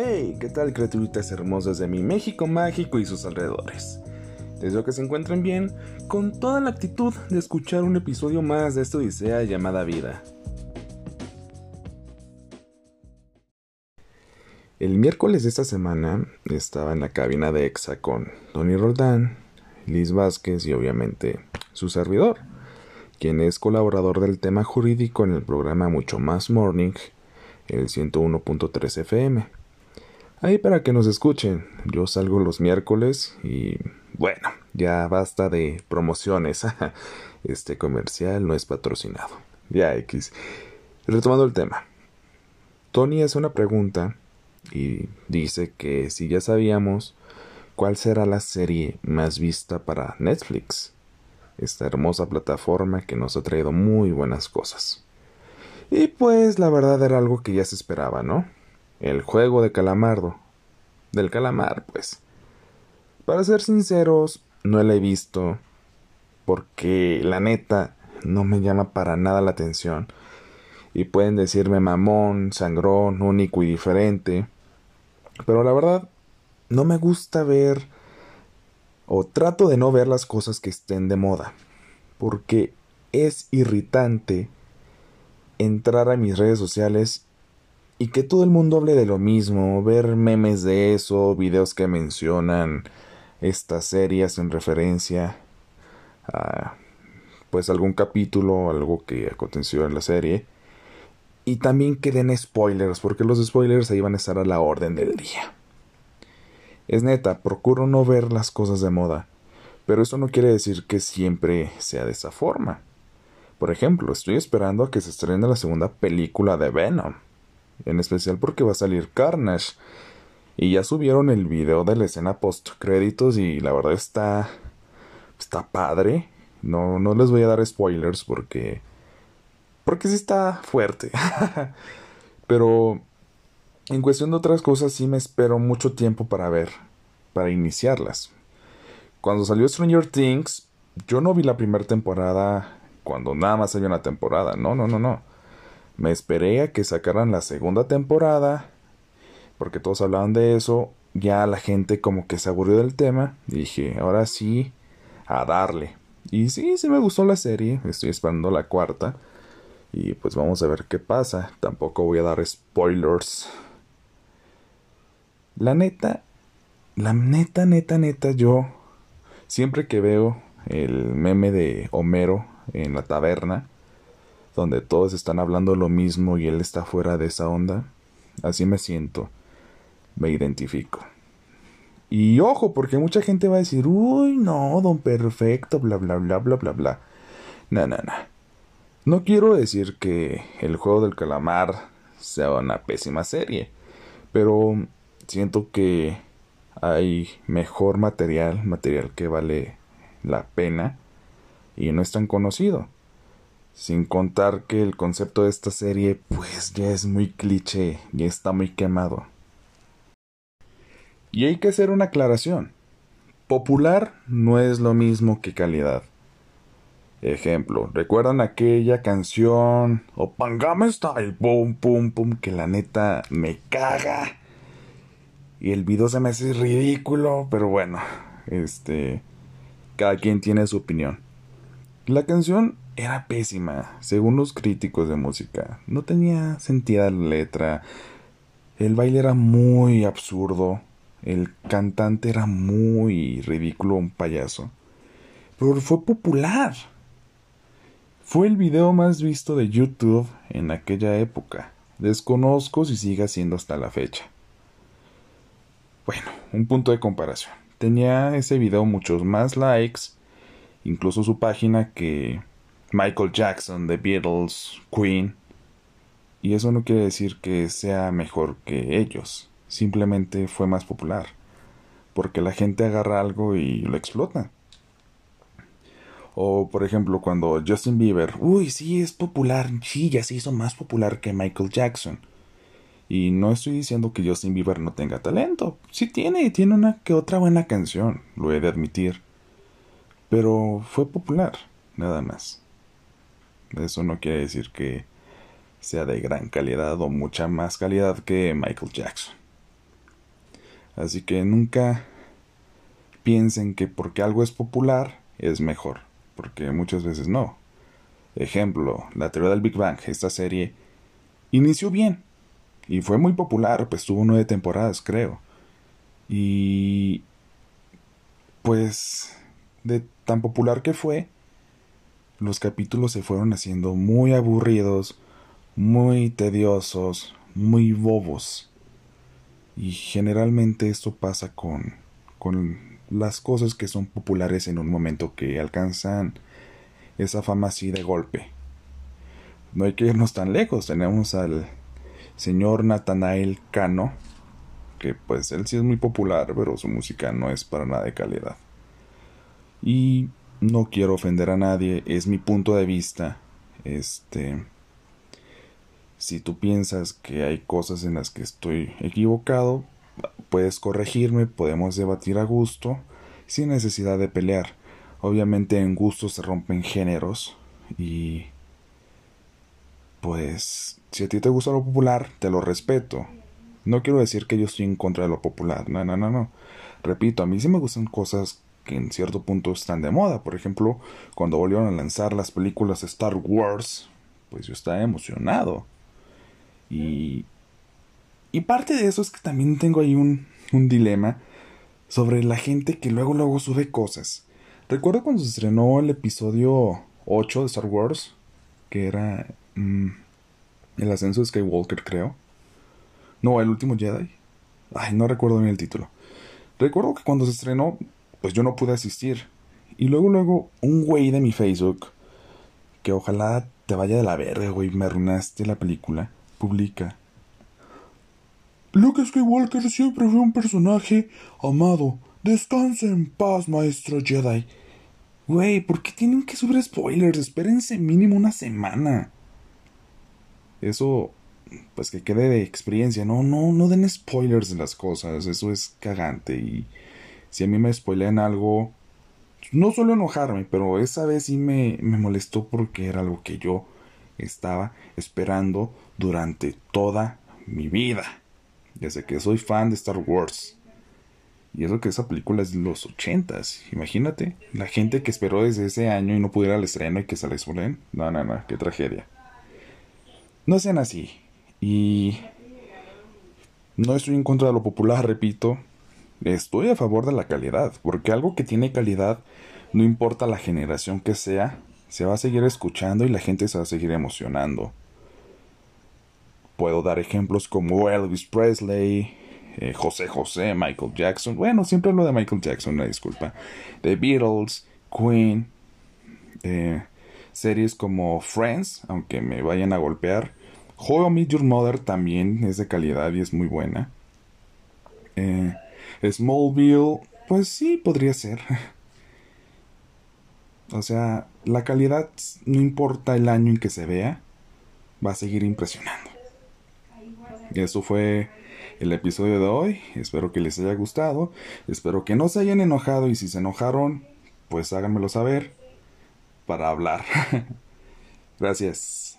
Hey, ¿qué tal criaturitas hermosas de mi México mágico y sus alrededores? Deseo que se encuentren bien, con toda la actitud de escuchar un episodio más de esta odisea llamada vida. El miércoles de esta semana estaba en la cabina de EXA con Tony Roldán, Liz Vázquez y obviamente su servidor, quien es colaborador del tema jurídico en el programa Mucho Más Morning, el 101.3 FM. Ahí para que nos escuchen, yo salgo los miércoles y bueno, ya basta de promociones. Este comercial no es patrocinado. Ya X. Retomando el tema. Tony hace una pregunta y dice que si ya sabíamos cuál será la serie más vista para Netflix, esta hermosa plataforma que nos ha traído muy buenas cosas. Y pues la verdad era algo que ya se esperaba, ¿no? El juego de calamardo. Del calamar, pues. Para ser sinceros, no la he visto. Porque la neta no me llama para nada la atención. Y pueden decirme mamón, sangrón, único y diferente. Pero la verdad, no me gusta ver o trato de no ver las cosas que estén de moda. Porque es irritante entrar a mis redes sociales y que todo el mundo hable de lo mismo, ver memes de eso, videos que mencionan estas series en referencia a pues algún capítulo, algo que aconteció en la serie. Y también que den spoilers, porque los spoilers ahí van a estar a la orden del día. Es neta, procuro no ver las cosas de moda, pero eso no quiere decir que siempre sea de esa forma. Por ejemplo, estoy esperando a que se estrene la segunda película de Venom en especial porque va a salir Carnage. Y ya subieron el video de la escena post créditos y la verdad está está padre. No no les voy a dar spoilers porque porque sí está fuerte. Pero en cuestión de otras cosas sí me espero mucho tiempo para ver, para iniciarlas. Cuando salió Stranger Things, yo no vi la primera temporada cuando nada más había una temporada. No, no, no, no. Me esperé a que sacaran la segunda temporada, porque todos hablaban de eso. Ya la gente como que se aburrió del tema. Dije, ahora sí, a darle. Y sí, sí me gustó la serie. Estoy esperando la cuarta. Y pues vamos a ver qué pasa. Tampoco voy a dar spoilers. La neta, la neta, neta, neta, yo siempre que veo el meme de Homero en la taberna, donde todos están hablando lo mismo y él está fuera de esa onda, así me siento, me identifico. Y ojo, porque mucha gente va a decir, uy, no, don perfecto, bla, bla, bla, bla, bla, bla. No, no, no. No quiero decir que el juego del calamar sea una pésima serie, pero siento que hay mejor material, material que vale la pena y no es tan conocido. Sin contar que el concepto de esta serie pues ya es muy cliché, ya está muy quemado. Y hay que hacer una aclaración. Popular no es lo mismo que calidad. Ejemplo, ¿recuerdan aquella canción o Pangame Style? Pum, pum, pum, que la neta me caga. Y el video se me hace ridículo, pero bueno, este. Cada quien tiene su opinión. La canción era pésima, según los críticos de música. No tenía sentido la letra. El baile era muy absurdo. El cantante era muy ridículo, un payaso. Pero fue popular. Fue el video más visto de YouTube en aquella época. Desconozco si sigue siendo hasta la fecha. Bueno, un punto de comparación. Tenía ese video muchos más likes, incluso su página que Michael Jackson, The Beatles, Queen. Y eso no quiere decir que sea mejor que ellos, simplemente fue más popular, porque la gente agarra algo y lo explota. O por ejemplo cuando Justin Bieber, uy, sí, es popular, sí, ya se hizo más popular que Michael Jackson. Y no estoy diciendo que Justin Bieber no tenga talento, sí tiene, tiene una que otra buena canción, lo he de admitir. Pero fue popular, nada más. Eso no quiere decir que sea de gran calidad o mucha más calidad que Michael Jackson. Así que nunca piensen que porque algo es popular es mejor, porque muchas veces no. Ejemplo, la teoría del Big Bang, esta serie inició bien y fue muy popular, pues tuvo nueve temporadas, creo. Y pues de tan popular que fue, los capítulos se fueron haciendo muy aburridos, muy tediosos, muy bobos. Y generalmente esto pasa con, con las cosas que son populares en un momento que alcanzan esa fama así de golpe. No hay que irnos tan lejos. Tenemos al señor Nathanael Cano, que pues él sí es muy popular, pero su música no es para nada de calidad. Y no quiero ofender a nadie, es mi punto de vista. Este si tú piensas que hay cosas en las que estoy equivocado, puedes corregirme, podemos debatir a gusto, sin necesidad de pelear. Obviamente en gusto se rompen géneros y pues si a ti te gusta lo popular, te lo respeto. No quiero decir que yo estoy en contra de lo popular, no, no, no, no. Repito, a mí sí me gustan cosas que en cierto punto están de moda. Por ejemplo, cuando volvieron a lanzar las películas Star Wars, pues yo estaba emocionado. Y y parte de eso es que también tengo ahí un, un dilema sobre la gente que luego luego sube cosas. Recuerdo cuando se estrenó el episodio 8 de Star Wars, que era mm, el ascenso de Skywalker, creo. No, el último Jedi. Ay, no recuerdo bien el título. Recuerdo que cuando se estrenó, pues yo no pude asistir. Y luego, luego, un güey de mi Facebook, que ojalá te vaya de la verga, güey, me arruinaste la película, publica Luke Skywalker siempre fue un personaje amado. Descansa en paz, maestro Jedi. Güey, ¿por qué tienen que subir spoilers? Espérense mínimo una semana. Eso, pues que quede de experiencia. No, no, no den spoilers de las cosas. Eso es cagante. Y si a mí me spoilean algo, no suelo enojarme, pero esa vez sí me, me molestó porque era algo que yo estaba esperando durante toda mi vida desde que soy fan de Star Wars. Y eso que esa película es de los ochentas. Imagínate, la gente que esperó desde ese año y no pudiera al estreno y que se les spoilen. No, no, no, qué tragedia. No sean así. Y no estoy en contra de lo popular, repito. Estoy a favor de la calidad, porque algo que tiene calidad, no importa la generación que sea, se va a seguir escuchando y la gente se va a seguir emocionando. Puedo dar ejemplos como Elvis Presley, eh, José José, Michael Jackson. Bueno, siempre hablo de Michael Jackson, una disculpa. The Beatles, Queen, eh, series como Friends, aunque me vayan a golpear. How Meet Your Mother también es de calidad y es muy buena. Eh, Smallville, pues sí, podría ser. o sea, la calidad, no importa el año en que se vea, va a seguir impresionando. Eso fue el episodio de hoy. Espero que les haya gustado. Espero que no se hayan enojado y si se enojaron, pues háganmelo saber para hablar. Gracias.